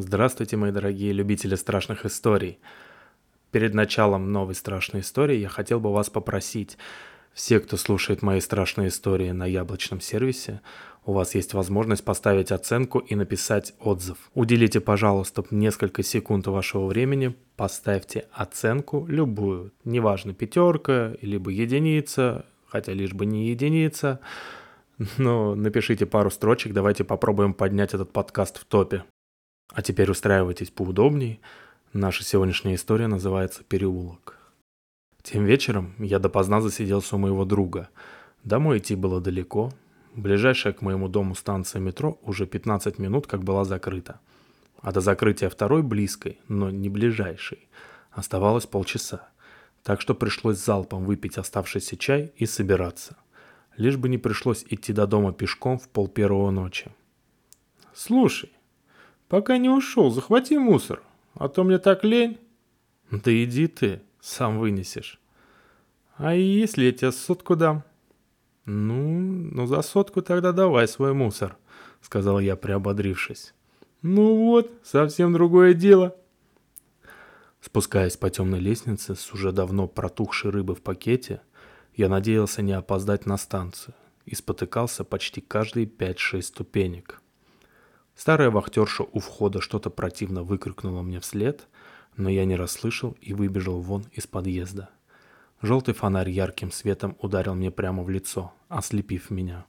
Здравствуйте, мои дорогие любители страшных историй. Перед началом новой страшной истории я хотел бы вас попросить, все, кто слушает мои страшные истории на яблочном сервисе, у вас есть возможность поставить оценку и написать отзыв. Уделите, пожалуйста, несколько секунд вашего времени, поставьте оценку любую, неважно, пятерка, либо единица, хотя лишь бы не единица, но напишите пару строчек, давайте попробуем поднять этот подкаст в топе. А теперь устраивайтесь поудобнее. Наша сегодняшняя история называется «Переулок». Тем вечером я допоздна засиделся у моего друга. Домой идти было далеко. Ближайшая к моему дому станция метро уже 15 минут как была закрыта. А до закрытия второй близкой, но не ближайшей, оставалось полчаса. Так что пришлось залпом выпить оставшийся чай и собираться. Лишь бы не пришлось идти до дома пешком в пол первого ночи. «Слушай, Пока не ушел, захвати мусор, а то мне так лень. Да иди ты, сам вынесешь. А если я тебе сотку дам? Ну, ну за сотку тогда давай свой мусор, сказал я, приободрившись. Ну вот, совсем другое дело. Спускаясь по темной лестнице с уже давно протухшей рыбы в пакете, я надеялся не опоздать на станцию и спотыкался почти каждые 5-6 ступенек. Старая вахтерша у входа что-то противно выкрикнула мне вслед, но я не расслышал и выбежал вон из подъезда. Желтый фонарь ярким светом ударил мне прямо в лицо, ослепив меня.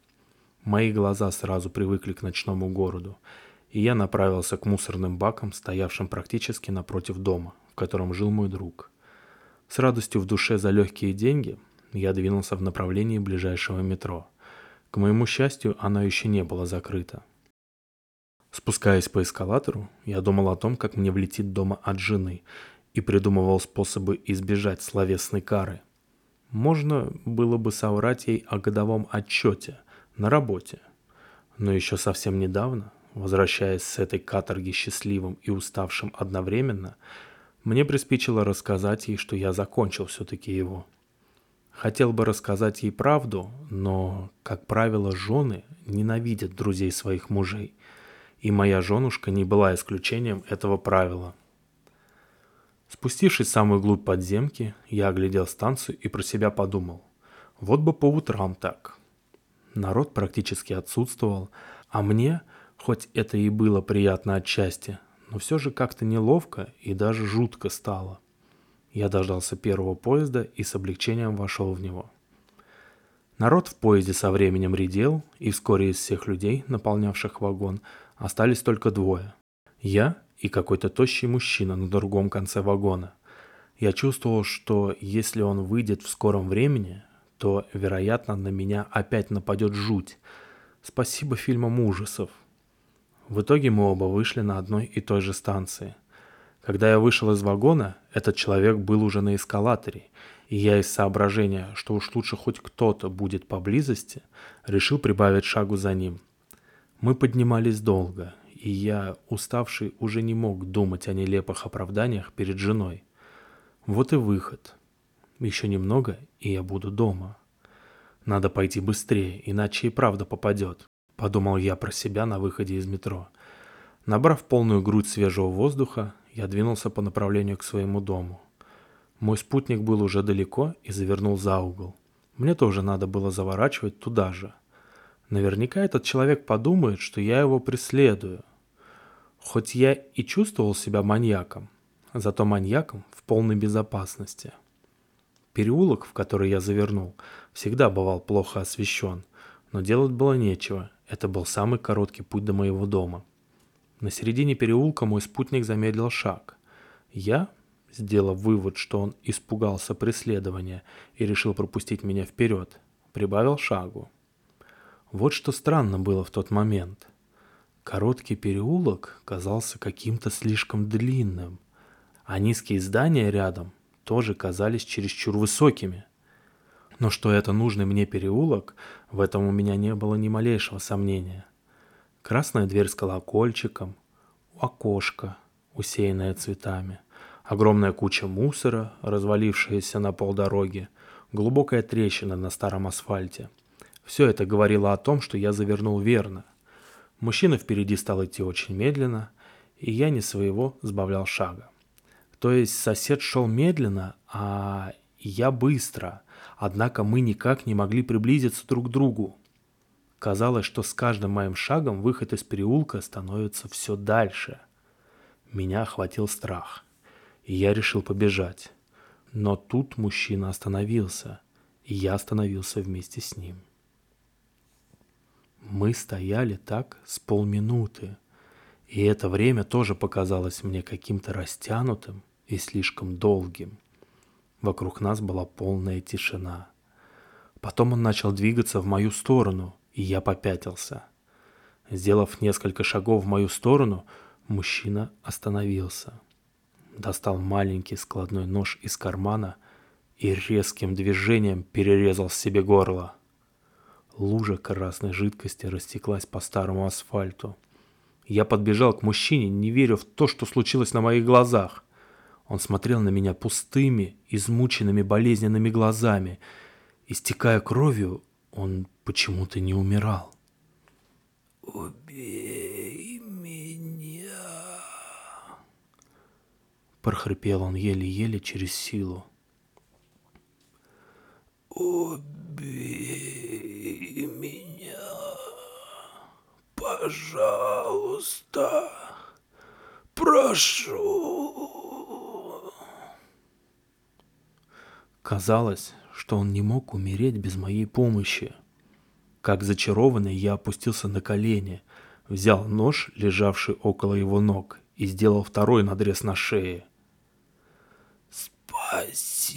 Мои глаза сразу привыкли к ночному городу, и я направился к мусорным бакам, стоявшим практически напротив дома, в котором жил мой друг. С радостью в душе за легкие деньги я двинулся в направлении ближайшего метро. К моему счастью, оно еще не было закрыто. Спускаясь по эскалатору, я думал о том, как мне влетит дома от жены, и придумывал способы избежать словесной кары. Можно было бы соврать ей о годовом отчете на работе. Но еще совсем недавно, возвращаясь с этой каторги счастливым и уставшим одновременно, мне приспичило рассказать ей, что я закончил все-таки его. Хотел бы рассказать ей правду, но, как правило, жены ненавидят друзей своих мужей – и моя женушка не была исключением этого правила. Спустившись в самую глубь подземки, я оглядел станцию и про себя подумал. Вот бы по утрам так. Народ практически отсутствовал, а мне, хоть это и было приятно отчасти, но все же как-то неловко и даже жутко стало. Я дождался первого поезда и с облегчением вошел в него. Народ в поезде со временем редел, и вскоре из всех людей, наполнявших вагон, Остались только двое. Я и какой-то тощий мужчина на другом конце вагона. Я чувствовал, что если он выйдет в скором времени, то, вероятно, на меня опять нападет жуть. Спасибо фильмам ужасов. В итоге мы оба вышли на одной и той же станции. Когда я вышел из вагона, этот человек был уже на эскалаторе, и я из соображения, что уж лучше хоть кто-то будет поблизости, решил прибавить шагу за ним – мы поднимались долго, и я, уставший, уже не мог думать о нелепых оправданиях перед женой. Вот и выход. Еще немного, и я буду дома. Надо пойти быстрее, иначе и правда попадет, подумал я про себя на выходе из метро. Набрав полную грудь свежего воздуха, я двинулся по направлению к своему дому. Мой спутник был уже далеко и завернул за угол. Мне тоже надо было заворачивать туда же. Наверняка этот человек подумает, что я его преследую. Хоть я и чувствовал себя маньяком, зато маньяком в полной безопасности. Переулок, в который я завернул, всегда бывал плохо освещен, но делать было нечего, это был самый короткий путь до моего дома. На середине переулка мой спутник замедлил шаг. Я, сделав вывод, что он испугался преследования и решил пропустить меня вперед, прибавил шагу. Вот что странно было в тот момент. Короткий переулок казался каким-то слишком длинным, а низкие здания рядом тоже казались чересчур высокими. Но что это нужный мне переулок, в этом у меня не было ни малейшего сомнения. Красная дверь с колокольчиком, окошко, усеянное цветами, огромная куча мусора, развалившаяся на полдороги, глубокая трещина на старом асфальте — все это говорило о том, что я завернул верно. Мужчина впереди стал идти очень медленно, и я не своего сбавлял шага. То есть сосед шел медленно, а я быстро, однако мы никак не могли приблизиться друг к другу. Казалось, что с каждым моим шагом выход из переулка становится все дальше. Меня охватил страх, и я решил побежать. Но тут мужчина остановился, и я остановился вместе с ним. Мы стояли так с полминуты, и это время тоже показалось мне каким-то растянутым и слишком долгим. Вокруг нас была полная тишина. Потом он начал двигаться в мою сторону, и я попятился. Сделав несколько шагов в мою сторону, мужчина остановился. Достал маленький складной нож из кармана и резким движением перерезал себе горло. Лужа красной жидкости растеклась по старому асфальту. Я подбежал к мужчине, не веря в то, что случилось на моих глазах. Он смотрел на меня пустыми, измученными болезненными глазами. Истекая кровью, он почему-то не умирал. «Убей меня!» Прохрипел он еле-еле через силу. «Убей!» Пожалуйста, прошу. Казалось, что он не мог умереть без моей помощи. Как зачарованный, я опустился на колени, взял нож, лежавший около его ног, и сделал второй надрез на шее. «Спасибо!»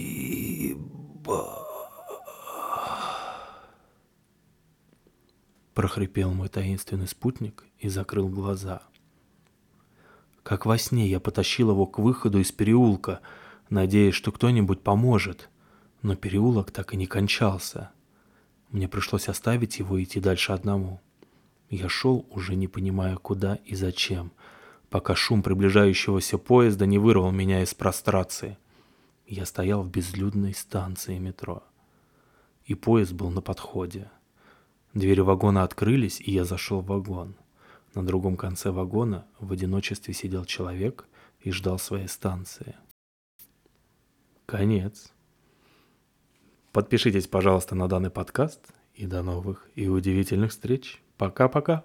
Прохрипел мой таинственный спутник и закрыл глаза. Как во сне я потащил его к выходу из переулка, надеясь, что кто-нибудь поможет, но переулок так и не кончался. Мне пришлось оставить его и идти дальше одному. Я шел, уже не понимая куда и зачем, пока шум приближающегося поезда не вырвал меня из прострации. Я стоял в безлюдной станции метро. И поезд был на подходе. Двери вагона открылись, и я зашел в вагон. На другом конце вагона в одиночестве сидел человек и ждал своей станции. Конец. Подпишитесь, пожалуйста, на данный подкаст. И до новых и удивительных встреч. Пока-пока.